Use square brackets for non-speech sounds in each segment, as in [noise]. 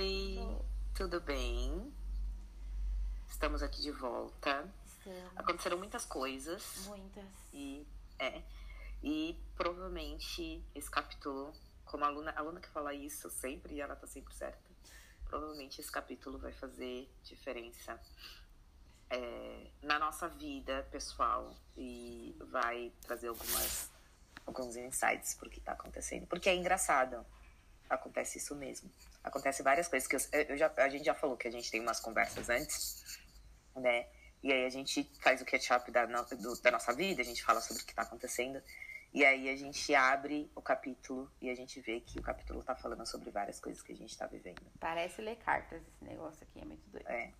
Oi, tudo bem? Estamos aqui de volta. Estamos. Aconteceram muitas coisas Muitas. e é e provavelmente esse capítulo, como a aluna, a aluna que fala isso sempre e ela tá sempre certa. Provavelmente esse capítulo vai fazer diferença é, na nossa vida pessoal e vai trazer algumas alguns insights pro que tá acontecendo, porque é engraçado. Acontece isso mesmo. Acontece várias coisas que eu, eu já, a gente já falou que a gente tem umas conversas antes, né? E aí a gente faz o catch-up da, no- do- da nossa vida, a gente fala sobre o que tá acontecendo. E aí a gente abre o capítulo e a gente vê que o capítulo tá falando sobre várias coisas que a gente tá vivendo. Parece ler cartas esse negócio aqui, é muito doido. É.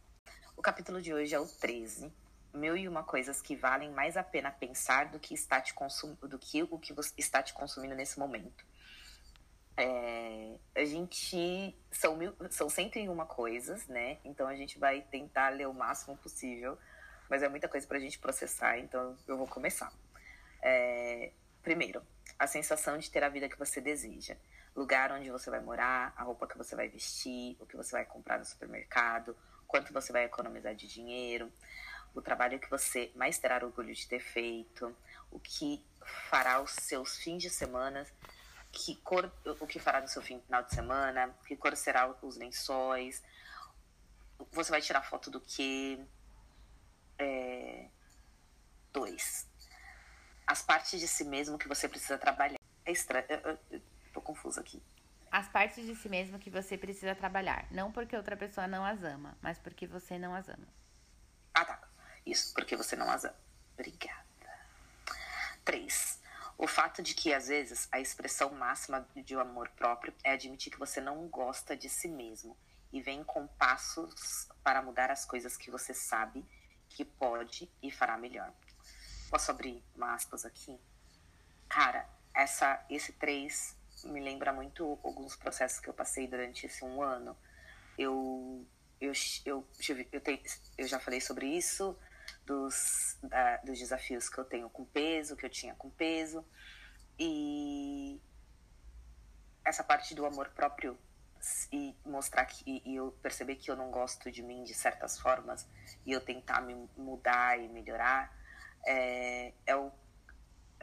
O capítulo de hoje é o 13. Mil e uma coisas que valem mais a pena pensar do que está te consum... do que o que você está te consumindo nesse momento. É, a gente são mil... são 101 coisas, né? Então a gente vai tentar ler o máximo possível, mas é muita coisa pra gente processar, então eu vou começar. É, Primeiro, a sensação de ter a vida que você deseja. Lugar onde você vai morar, a roupa que você vai vestir, o que você vai comprar no supermercado, quanto você vai economizar de dinheiro, o trabalho que você mais terá orgulho de ter feito, o que fará os seus fins de semana, que cor, o que fará no seu final de semana, que cor será os lençóis, você vai tirar foto do que. É... Dois. As partes de si mesmo que você precisa trabalhar. É estranho. Eu, eu, tô confusa aqui. As partes de si mesmo que você precisa trabalhar. Não porque outra pessoa não as ama, mas porque você não as ama. Ah, tá. Isso, porque você não as ama. Obrigada. Três. O fato de que, às vezes, a expressão máxima de um amor próprio é admitir que você não gosta de si mesmo e vem com passos para mudar as coisas que você sabe que pode e fará melhor. Posso abrir uma aspas aqui? Cara, essa, esse três me lembra muito alguns processos que eu passei durante esse um ano. Eu, eu, eu, tive- eu, tenho, eu já falei sobre isso, dos, da- dos desafios que eu tenho com peso, que eu tinha com peso. E essa parte do amor próprio e mostrar que e eu perceber que eu não gosto de mim de certas formas e eu tentar me mudar e melhorar é, é o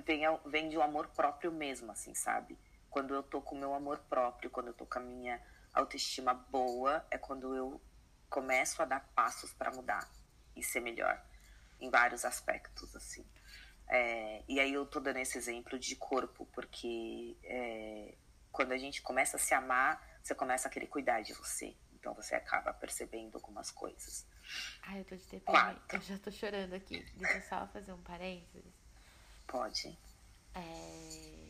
vem, vem de um amor próprio mesmo, assim, sabe? Quando eu tô com o meu amor próprio, quando eu tô com a minha autoestima boa, é quando eu começo a dar passos para mudar e ser melhor em vários aspectos, assim. É, e aí eu tô dando esse exemplo de corpo, porque é, quando a gente começa a se amar, você começa a querer cuidar de você. Então você acaba percebendo algumas coisas. Ai, eu tô de TPM. Quatro. Eu já tô chorando aqui. Deixa eu só fazer um parênteses. Pode. É...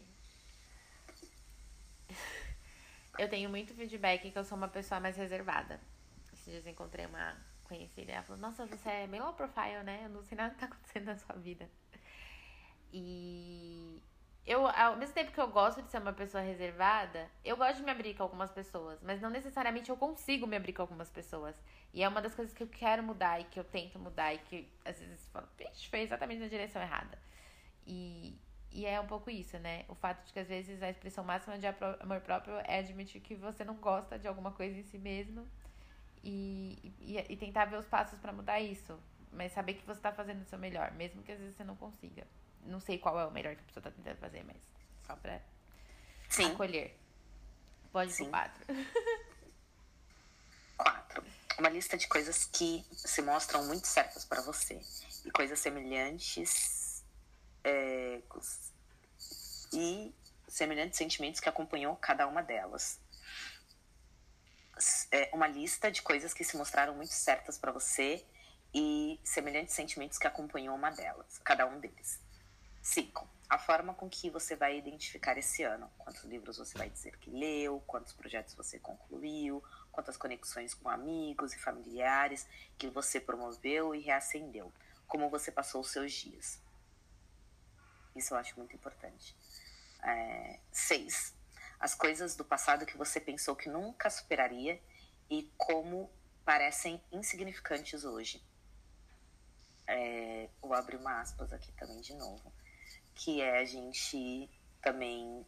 Eu tenho muito feedback que eu sou uma pessoa mais reservada. Esses dias eu encontrei uma conhecida e ela falou, nossa, você é bem low profile, né? Eu não sei nada que tá acontecendo na sua vida. E eu, ao mesmo tempo que eu gosto de ser uma pessoa reservada, eu gosto de me abrir com algumas pessoas, mas não necessariamente eu consigo me abrir com algumas pessoas. E é uma das coisas que eu quero mudar e que eu tento mudar e que às vezes eu falo, vixe, foi exatamente na direção errada. E, e é um pouco isso, né? O fato de que às vezes a expressão máxima de amor próprio é admitir que você não gosta de alguma coisa em si mesmo e, e, e tentar ver os passos pra mudar isso. Mas saber que você tá fazendo o seu melhor, mesmo que às vezes você não consiga. Não sei qual é o melhor que a pessoa tá tentando fazer, mas só pra Sim. acolher. Pode pro quatro. [laughs] Quatro. Uma lista de coisas que se mostram muito certas para você. E coisas semelhantes. é, e semelhantes sentimentos que acompanhou cada uma delas. É, uma lista de coisas que se mostraram muito certas para você e semelhantes sentimentos que acompanhou uma delas, cada um deles. Cinco. A forma com que você vai identificar esse ano. Quantos livros você vai dizer que leu, quantos projetos você concluiu, quantas conexões com amigos e familiares que você promoveu e reacendeu. Como você passou os seus dias. Isso eu acho muito importante. É, seis. As coisas do passado que você pensou que nunca superaria e como parecem insignificantes hoje. É, vou abrir uma aspas aqui também de novo. Que é a gente também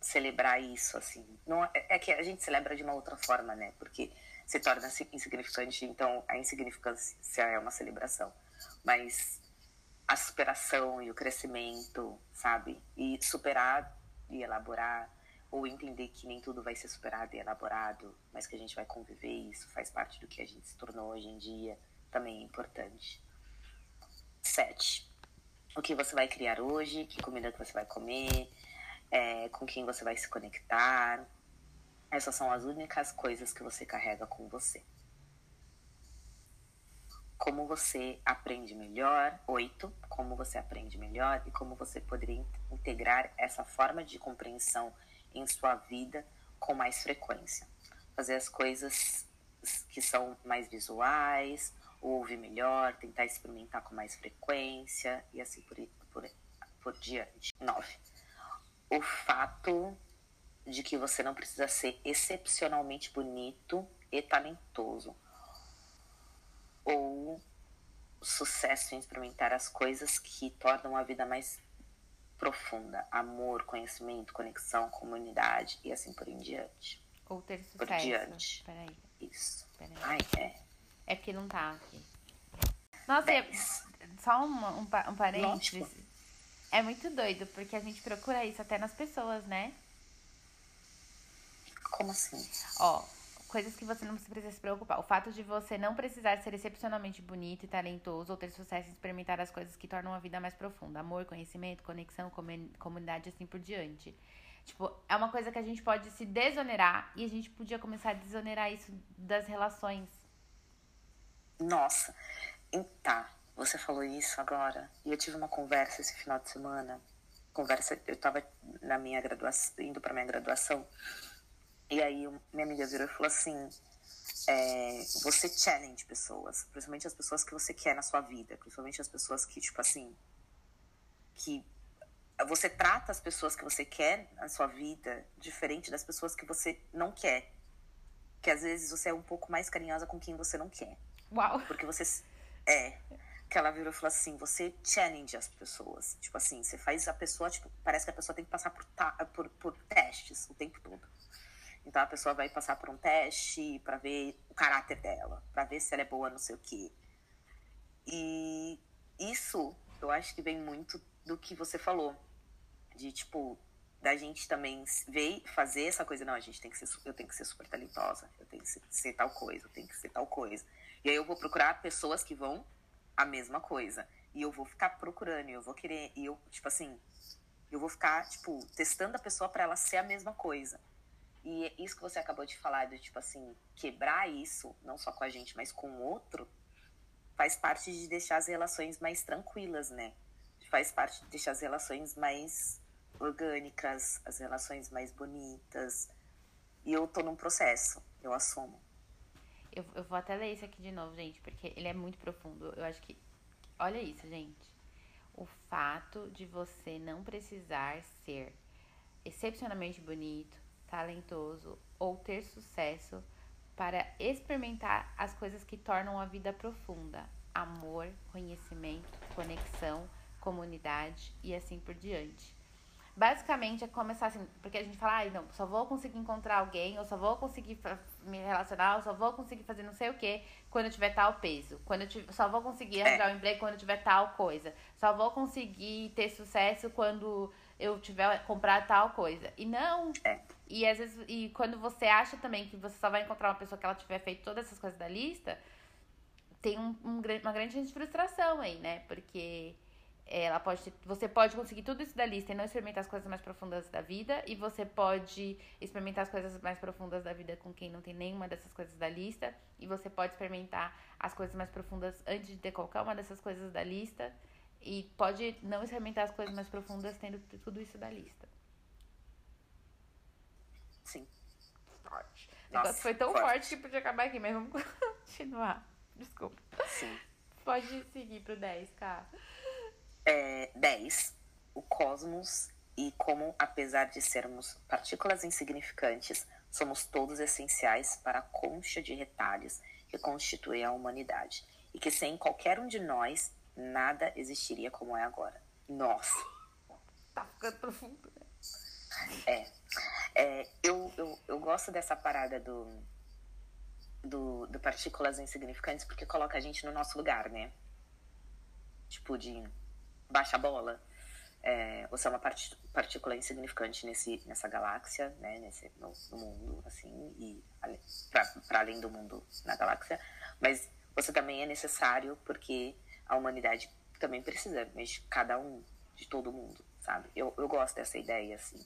celebrar isso, assim. Não, é, é que a gente celebra de uma outra forma, né? Porque se torna insignificante, então a insignificância é uma celebração. Mas a superação e o crescimento, sabe? E superar e elaborar, ou entender que nem tudo vai ser superado e elaborado, mas que a gente vai conviver, isso faz parte do que a gente se tornou hoje em dia, também é importante. Sete. O que você vai criar hoje, que comida que você vai comer, é, com quem você vai se conectar. Essas são as únicas coisas que você carrega com você. Como você aprende melhor. Oito, como você aprende melhor e como você poderia integrar essa forma de compreensão em sua vida com mais frequência. Fazer as coisas que são mais visuais, ouvir melhor, tentar experimentar com mais frequência e assim por, por, por diante. Nove o fato de que você não precisa ser excepcionalmente bonito e talentoso. Ou sucesso em experimentar as coisas que tornam a vida mais profunda. Amor, conhecimento, conexão, comunidade e assim por em diante. Ou ter sucesso. Por diante. Peraí. Isso. Peraí. Ai, é. É porque não tá aqui. Nossa, é, só uma, um, um parênteses. Lógico. É muito doido, porque a gente procura isso até nas pessoas, né? Como assim? Ó, coisas que você não precisa se preocupar. O fato de você não precisar ser excepcionalmente bonito e talentoso ou ter sucesso em experimentar as coisas que tornam a vida mais profunda. Amor, conhecimento, conexão, comunidade, assim por diante. Tipo, é uma coisa que a gente pode se desonerar e a gente podia começar a desonerar isso das relações. Nossa, tá. Você falou isso agora. E eu tive uma conversa esse final de semana. Conversa, eu estava na minha graduação, indo para minha graduação. E aí minha amiga virou e falou assim: é, você challenge pessoas, principalmente as pessoas que você quer na sua vida, principalmente as pessoas que, tipo assim, que você trata as pessoas que você quer na sua vida diferente das pessoas que você não quer. Que às vezes você é um pouco mais carinhosa com quem você não quer. Uau! Porque você. É que ela virou e falou assim: você challenge as pessoas. Tipo assim, você faz a pessoa, tipo, parece que a pessoa tem que passar por, por, por testes o tempo todo. Então a pessoa vai passar por um teste para ver o caráter dela, para ver se ela é boa, não sei o quê. E isso eu acho que vem muito do que você falou, de tipo, da gente também ver fazer essa coisa, não, a gente tem que ser, eu tenho que ser super talentosa, eu tenho que ser, ser tal coisa, eu tenho que ser tal coisa. E aí eu vou procurar pessoas que vão a mesma coisa. E eu vou ficar procurando, eu vou querer, e eu, tipo assim, eu vou ficar, tipo, testando a pessoa para ela ser a mesma coisa. E é isso que você acabou de falar, de, tipo assim, quebrar isso, não só com a gente, mas com o outro, faz parte de deixar as relações mais tranquilas, né? Faz parte de deixar as relações mais orgânicas, as relações mais bonitas. E eu tô num processo, eu assumo. Eu, eu vou até ler isso aqui de novo, gente, porque ele é muito profundo. Eu acho que. Olha isso, gente. O fato de você não precisar ser excepcionalmente bonito, talentoso ou ter sucesso para experimentar as coisas que tornam a vida profunda: amor, conhecimento, conexão, comunidade e assim por diante. Basicamente é começar assim, porque a gente fala, ai, ah, não, só vou conseguir encontrar alguém, ou só vou conseguir me relacionar, ou só vou conseguir fazer não sei o que quando eu tiver tal peso. Quando eu tiver, só vou conseguir é. arranjar um emprego quando eu tiver tal coisa. Só vou conseguir ter sucesso quando eu tiver comprar tal coisa. E não. E às vezes, e quando você acha também que você só vai encontrar uma pessoa que ela tiver feito todas essas coisas da lista, tem um, um, uma grande frustração aí, né? Porque ela pode ter, você pode conseguir tudo isso da lista e não experimentar as coisas mais profundas da vida e você pode experimentar as coisas mais profundas da vida com quem não tem nenhuma dessas coisas da lista e você pode experimentar as coisas mais profundas antes de ter qualquer uma dessas coisas da lista e pode não experimentar as coisas mais profundas tendo tudo isso da lista. Sim. Forte. O negócio foi tão forte. forte que podia acabar aqui, mas vamos [laughs] continuar. Desculpa. Sim. Pode seguir pro 10, cara. É, 10. O cosmos e como, apesar de sermos partículas insignificantes, somos todos essenciais para a concha de retalhos que constitui a humanidade. E que sem qualquer um de nós, nada existiria como é agora. Nossa! Tá ficando profundo. É. é eu, eu, eu gosto dessa parada do, do, do partículas insignificantes porque coloca a gente no nosso lugar, né? Tipo, de baixa bola. É, você é uma part partícula insignificante nesse, nessa galáxia, né? Nesse, no, no mundo, assim, e para além do mundo na galáxia. Mas você também é necessário porque a humanidade também precisa de cada um, de todo mundo, sabe? Eu, eu gosto dessa ideia, assim.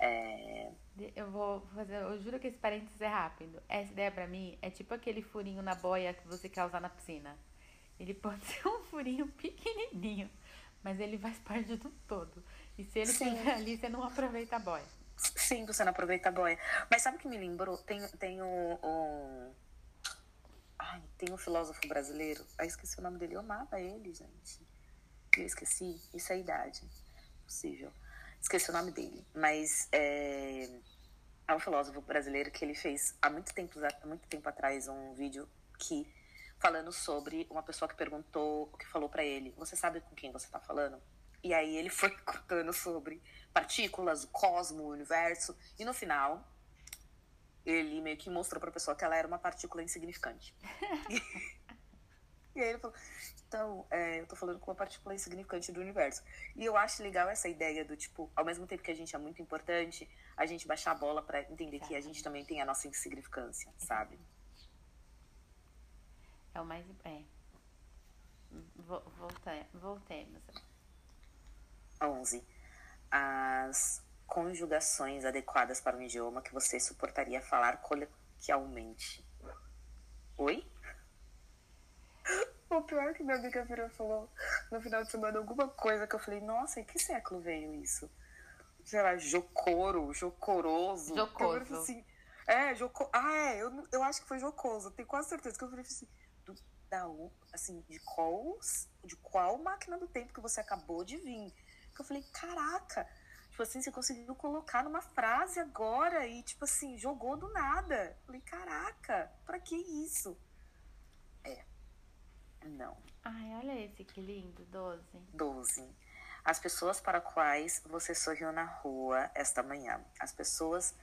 É... Eu vou fazer, eu juro que esse parênteses é rápido. Essa ideia para mim é tipo aquele furinho na boia que você quer usar na piscina. Ele [laughs] pode ser um furinho pequenininho, mas ele faz parte do todo. E se ele estiver ali, você não aproveita a boia. Sim, você não aproveita a boia. Mas sabe o que me lembrou? Tem, tem o, o... Ai, tem um filósofo brasileiro. Ai, esqueci o nome dele. Eu amava ele, gente. Eu esqueci. Isso é a idade. Possível esqueci o nome dele, mas é, é um filósofo brasileiro que ele fez há muito tempo, há muito tempo atrás um vídeo que falando sobre uma pessoa que perguntou, que falou para ele, você sabe com quem você tá falando? E aí ele foi [laughs] contando sobre partículas, o cosmo, o universo, e no final ele meio que mostrou para a pessoa que ela era uma partícula insignificante. [laughs] e aí ele falou: então, é, eu tô falando com uma partícula insignificante do universo. E eu acho legal essa ideia do tipo, ao mesmo tempo que a gente é muito importante, a gente baixar a bola para entender que a gente também tem a nossa insignificância, sabe? É o mais. É. Volta, voltemos. 11. As conjugações adequadas para um idioma que você suportaria falar coloquialmente. Oi? [laughs] O pior é que minha amiga virou falou no final de semana alguma coisa que eu falei, nossa, em que século veio isso? Sei lá, jocoro, jocoroso. Jocoso. Assim, é, joco... Ah, é, eu, eu acho que foi jocoso, tenho quase certeza que eu falei assim, do, da, assim, de qual, de qual máquina do tempo que você acabou de vir? Que eu falei, caraca, tipo assim, você conseguiu colocar numa frase agora e, tipo assim, jogou do nada. Eu falei, caraca, pra que isso? Não. Ai, olha esse que lindo, 12. 12. As pessoas para quais você sorriu na rua esta manhã. As pessoas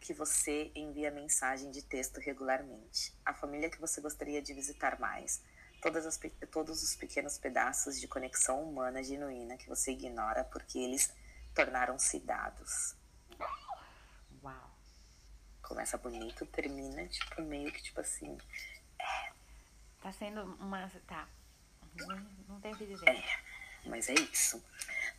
que você envia mensagem de texto regularmente. A família que você gostaria de visitar mais. As, todos os pequenos pedaços de conexão humana genuína que você ignora porque eles tornaram-se dados. Uau. Começa bonito, termina, tipo, meio que tipo assim. É, Tá sendo uma. Tá. Não, tenho o que dizer. É, mas é isso.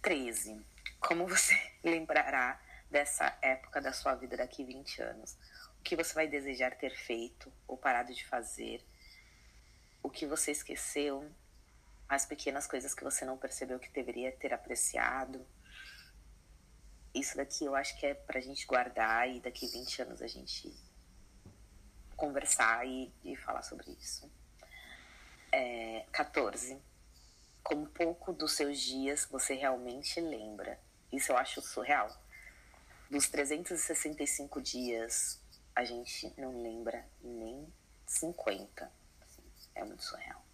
13. Como você [laughs] lembrará dessa época da sua vida daqui 20 anos? O que você vai desejar ter feito ou parado de fazer? O que você esqueceu? As pequenas coisas que você não percebeu que deveria ter apreciado? Isso daqui eu acho que é pra gente guardar e daqui 20 anos a gente conversar e, e falar sobre isso é, 14. Como pouco dos seus dias você realmente lembra. Isso eu acho surreal. Dos 365 dias, a gente não lembra nem 50. Assim, é muito surreal.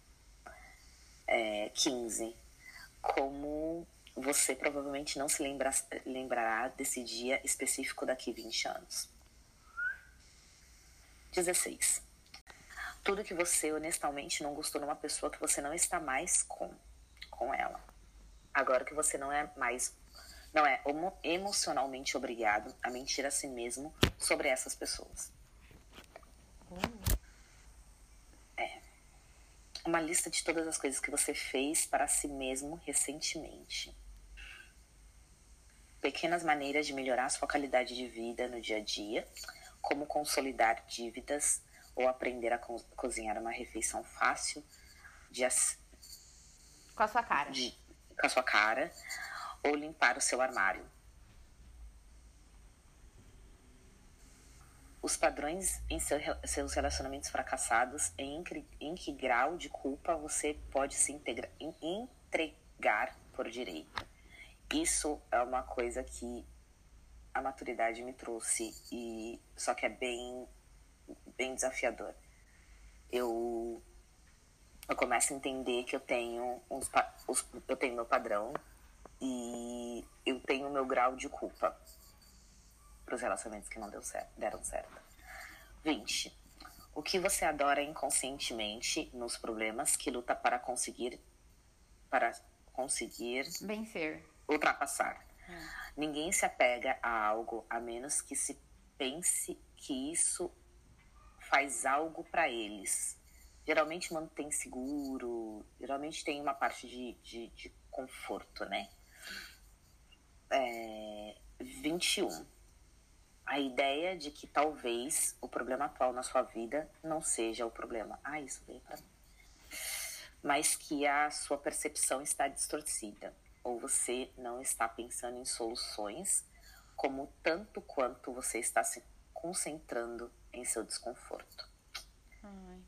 É, 15. Como você provavelmente não se lembra, lembrará desse dia específico daqui 20 anos. 16 tudo que você honestamente não gostou numa pessoa que você não está mais com, com ela. Agora que você não é mais, não é emocionalmente obrigado a mentir a si mesmo sobre essas pessoas. É. Uma lista de todas as coisas que você fez para si mesmo recentemente. Pequenas maneiras de melhorar sua qualidade de vida no dia a dia, como consolidar dívidas, ou aprender a co cozinhar uma refeição fácil de com a sua cara. De, com a sua cara ou limpar o seu armário. Os padrões em seu, seus relacionamentos fracassados, em, em que grau de culpa você pode se integra, entregar por direito. Isso é uma coisa que a maturidade me trouxe e só que é bem bem desafiador. Eu, eu começo a entender que eu tenho uns, eu tenho meu padrão e eu tenho meu grau de culpa. para os relacionamentos que não deu certo, deram certo. 20. O que você adora inconscientemente nos problemas que luta para conseguir para conseguir vencer, ultrapassar. Hum. Ninguém se apega a algo a menos que se pense que isso faz algo para eles. Geralmente mantém seguro, geralmente tem uma parte de, de, de conforto, né? É, 21. A ideia de que talvez o problema atual na sua vida não seja o problema. Ah, isso veio para mim. Mas que a sua percepção está distorcida, ou você não está pensando em soluções como tanto quanto você está se concentrando em seu desconforto. Ai.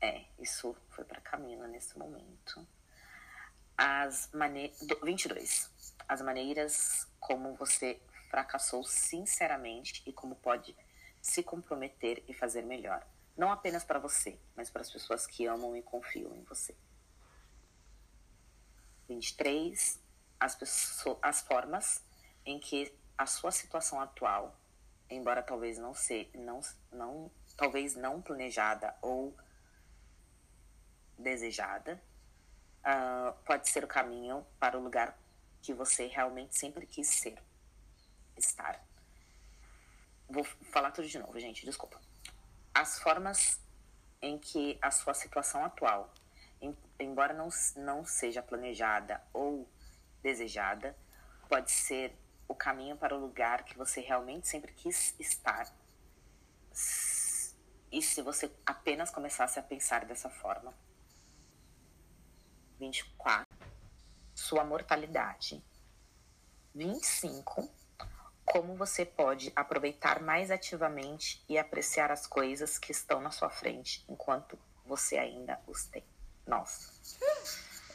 É, isso foi para Camila nesse momento. As maneiras. 22. As maneiras como você fracassou sinceramente e como pode se comprometer e fazer melhor. Não apenas para você, mas para as pessoas que amam e confiam em você. 23. As, pessoas, as formas em que a sua situação atual, embora talvez não ser, não, não, talvez não planejada ou desejada, uh, pode ser o caminho para o lugar que você realmente sempre quis ser, estar. Vou falar tudo de novo, gente, desculpa. As formas em que a sua situação atual, em, embora não, não seja planejada ou desejada, pode ser o caminho para o lugar que você realmente sempre quis estar. E se você apenas começasse a pensar dessa forma? 24. Sua mortalidade. 25. Como você pode aproveitar mais ativamente e apreciar as coisas que estão na sua frente enquanto você ainda os tem. Nossa.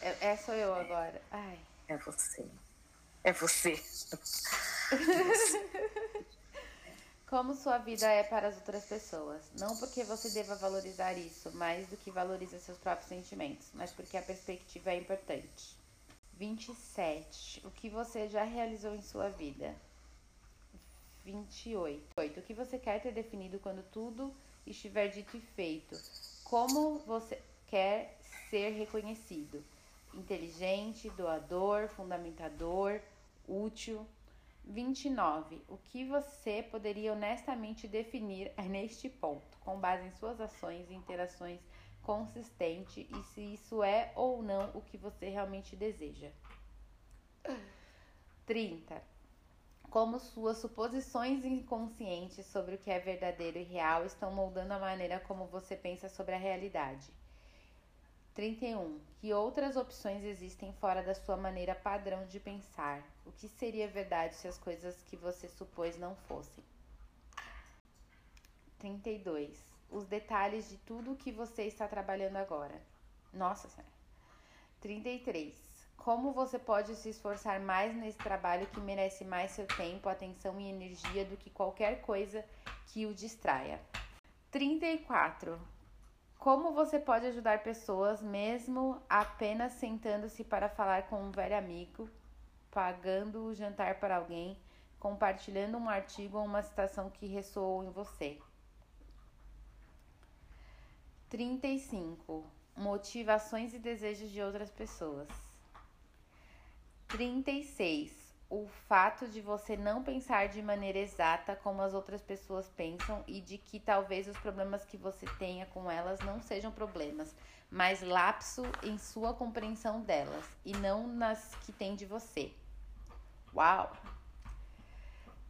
É, é sou eu agora. Ai. É você. É você. [laughs] Como sua vida é para as outras pessoas. Não porque você deva valorizar isso mais do que valoriza seus próprios sentimentos, mas porque a perspectiva é importante. 27. O que você já realizou em sua vida? 28. O que você quer ter definido quando tudo estiver dito e feito? Como você quer ser reconhecido? Inteligente, doador, fundamentador, útil. 29. O que você poderia honestamente definir [laughs] neste ponto, com base em suas ações e interações consistente e se isso é ou não o que você realmente deseja. 30. Como suas suposições inconscientes sobre o que é verdadeiro e real estão moldando a maneira como você pensa sobre a realidade. 31. Que outras opções existem fora da sua maneira padrão de pensar? O que seria verdade se as coisas que você supôs não fossem? 32. Os detalhes de tudo o que você está trabalhando agora. Nossa Senhora. 33. Como você pode se esforçar mais nesse trabalho que merece mais seu tempo, atenção e energia do que qualquer coisa que o distraia? 34. Como você pode ajudar pessoas mesmo apenas sentando-se para falar com um velho amigo, pagando o jantar para alguém, compartilhando um artigo ou uma citação que ressoou em você? 35. Motivações e desejos de outras pessoas. 36 o fato de você não pensar de maneira exata como as outras pessoas pensam e de que talvez os problemas que você tenha com elas não sejam problemas, mas lapso em sua compreensão delas e não nas que tem de você. Uau!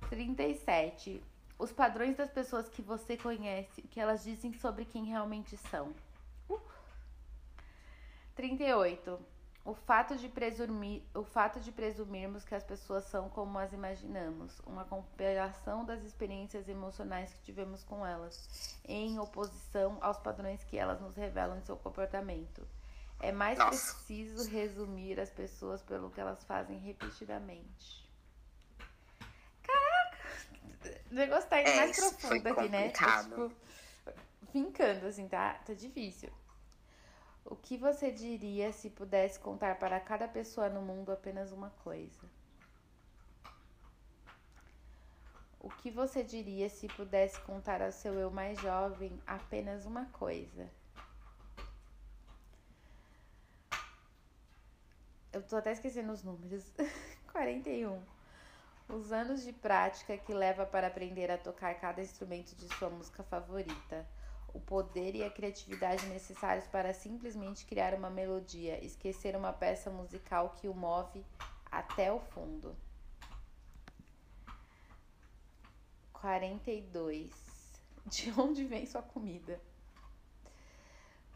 37. Os padrões das pessoas que você conhece, o que elas dizem sobre quem realmente são. Uh. 38 o fato de presumir, o fato de presumirmos que as pessoas são como as imaginamos, uma compilação das experiências emocionais que tivemos com elas, em oposição aos padrões que elas nos revelam em seu comportamento. É mais Nossa. preciso resumir as pessoas pelo que elas fazem repetidamente. Caraca! O negócio tá indo é, mais profundo aqui, né? Tá, tipo, fincando, assim, tá? Tá difícil. O que você diria se pudesse contar para cada pessoa no mundo apenas uma coisa? O que você diria se pudesse contar ao seu eu mais jovem apenas uma coisa? Eu tô até esquecendo os números. [laughs] 41. Os anos de prática que leva para aprender a tocar cada instrumento de sua música favorita. O poder e a criatividade necessários para simplesmente criar uma melodia, esquecer uma peça musical que o move até o fundo. 42. [laughs] De onde vem sua comida?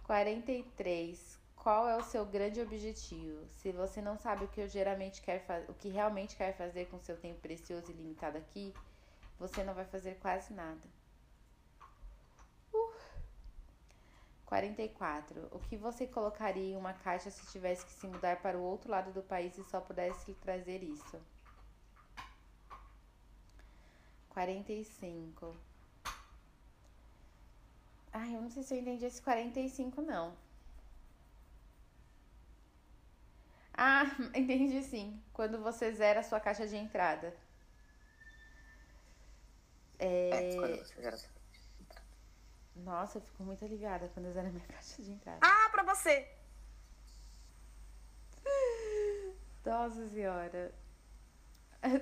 43. Qual é o seu grande objetivo? Se você não sabe o que eu geralmente quer o que realmente quer fazer com seu tempo precioso e limitado aqui, você não vai fazer quase nada. Uh. 44. O que você colocaria em uma caixa se tivesse que se mudar para o outro lado do país e só pudesse lhe trazer isso? 45. Ai, eu não sei se eu entendi esse 45, não. Ah, [laughs] entendi sim. Quando você zera a sua caixa de entrada. É... é quando você zera a sua caixa de entrada. Nossa, eu fico muito aliviada quando eu zero minha [laughs] caixa de entrada. Ah, pra você! Nossa senhora.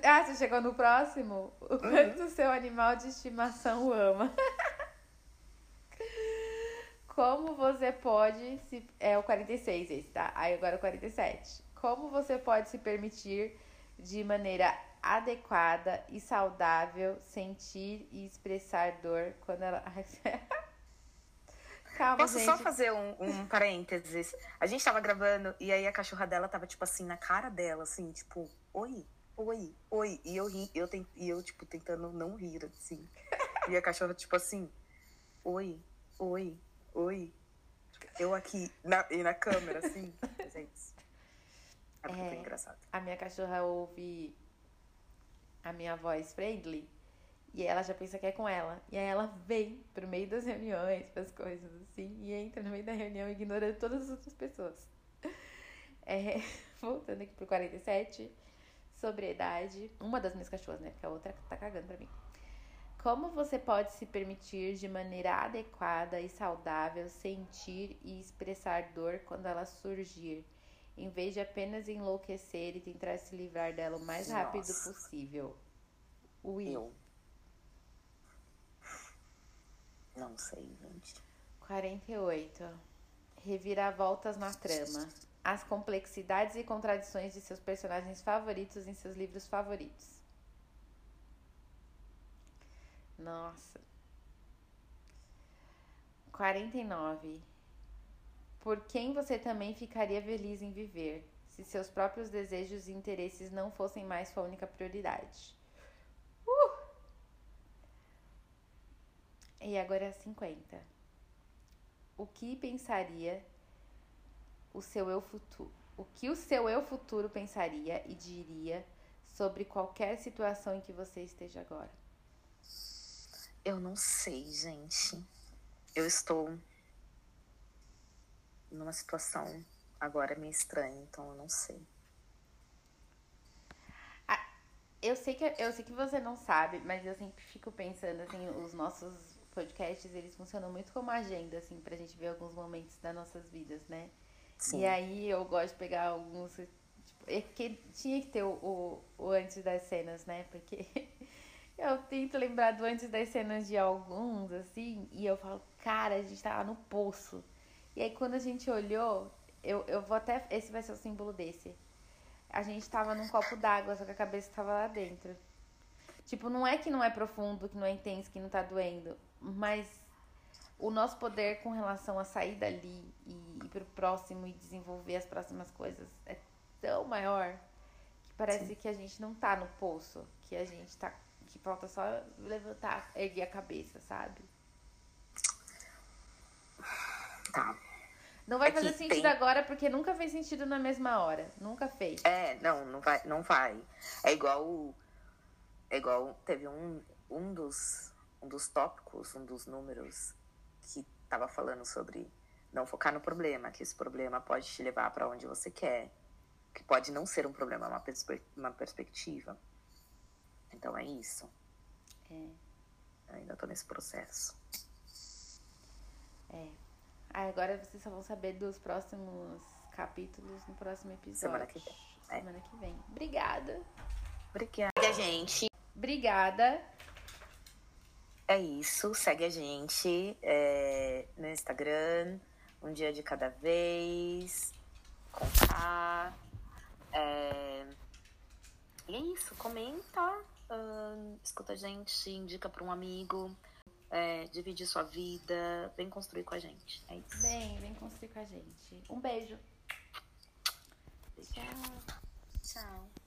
Ah, você chegou no próximo? O quanto uhum. seu animal de estimação ama. [laughs] Como você pode se. É o 46 esse, tá? Aí agora o 47. Como você pode se permitir de maneira adequada e saudável sentir e expressar dor quando ela. [laughs] Posso só fazer um, um [laughs] parênteses? A gente tava gravando e aí a cachorra dela tava, tipo assim, na cara dela, assim, tipo, oi oi, oi. E eu ri, eu, tent, e eu, tipo, tentando não rir, assim. E a cachorra, tipo assim, oi, oi, oi. Eu aqui, na, e na câmera, assim. Gente. É, é engraçado. A minha cachorra ouve a minha voz friendly e ela já pensa que é com ela. E aí ela vem pro meio das reuniões, as coisas assim, e entra no meio da reunião ignorando todas as outras pessoas. É, [laughs] voltando aqui pro 47 sobriedade. Uma das minhas cachorras, né? Porque a outra tá cagando pra mim. Como você pode se permitir de maneira adequada e saudável sentir e expressar dor quando ela surgir, em vez de apenas enlouquecer e tentar se livrar dela o mais Nossa. rápido possível? Ui. Eu. Não sei, gente. 48. Reviravoltas na trama as complexidades e contradições de seus personagens favoritos em seus livros favoritos. Nossa. 49. Por quem você também ficaria feliz em viver, se seus próprios desejos e interesses não fossem mais sua única prioridade? E agora 50. O que pensaria o seu eu futuro, o que o seu eu futuro pensaria e diria sobre qualquer situação em que você esteja agora? Eu não sei, gente. Eu estou numa situação agora meio estranha, então eu não sei. Ah, eu sei que eu sei que você não sabe, mas eu sempre fico pensando assim, os nossos podcasts, eles funcionam muito como agenda assim pra gente ver alguns momentos das nossas vidas, né? Sim. E aí eu gosto de pegar alguns. Tipo, é que tinha que ter o, o, o, antes das cenas, né? Porque [laughs] eu tento lembrar do antes das cenas de alguns, assim, e eu falo, cara, a gente tava no poço. E aí quando a gente olhou, eu, eu vou até. Esse vai ser o símbolo desse. A gente tava num copo d'água, só que a cabeça tava lá dentro. Tipo, não é que não é profundo, que não é intenso, que não tá doendo, mas o nosso poder com relação a sair dali e ir pro próximo e desenvolver as próximas coisas é tão maior que parece Sim. que a gente não tá no poço, que a gente tá. que falta só levantar, erguer a cabeça, sabe? Tá. Não vai é fazer sentido tem... agora porque nunca fez sentido na mesma hora. Nunca fez. É, não, não vai. Não vai. É igual. É igual. Teve um, um dos. Um dos tópicos, um dos números que estava falando sobre não focar no problema, que esse problema pode te levar para onde você quer, que pode não ser um problema, é uma, perspe uma perspectiva. Então é isso. É. Ainda tô nesse processo. É. Ah, agora vocês só vão saber dos próximos capítulos no próximo episódio. Semana que vem. É. Semana que vem. Obrigada. Obrigada, gente. Obrigada. É isso. Segue a gente é, no Instagram. Um dia de cada vez. Com K. É, e é isso. Comenta. Uh, escuta a gente. Indica para um amigo. É, divide sua vida. Vem construir com a gente. É isso. Vem, vem construir com a gente. Um beijo. Tchau. Tchau.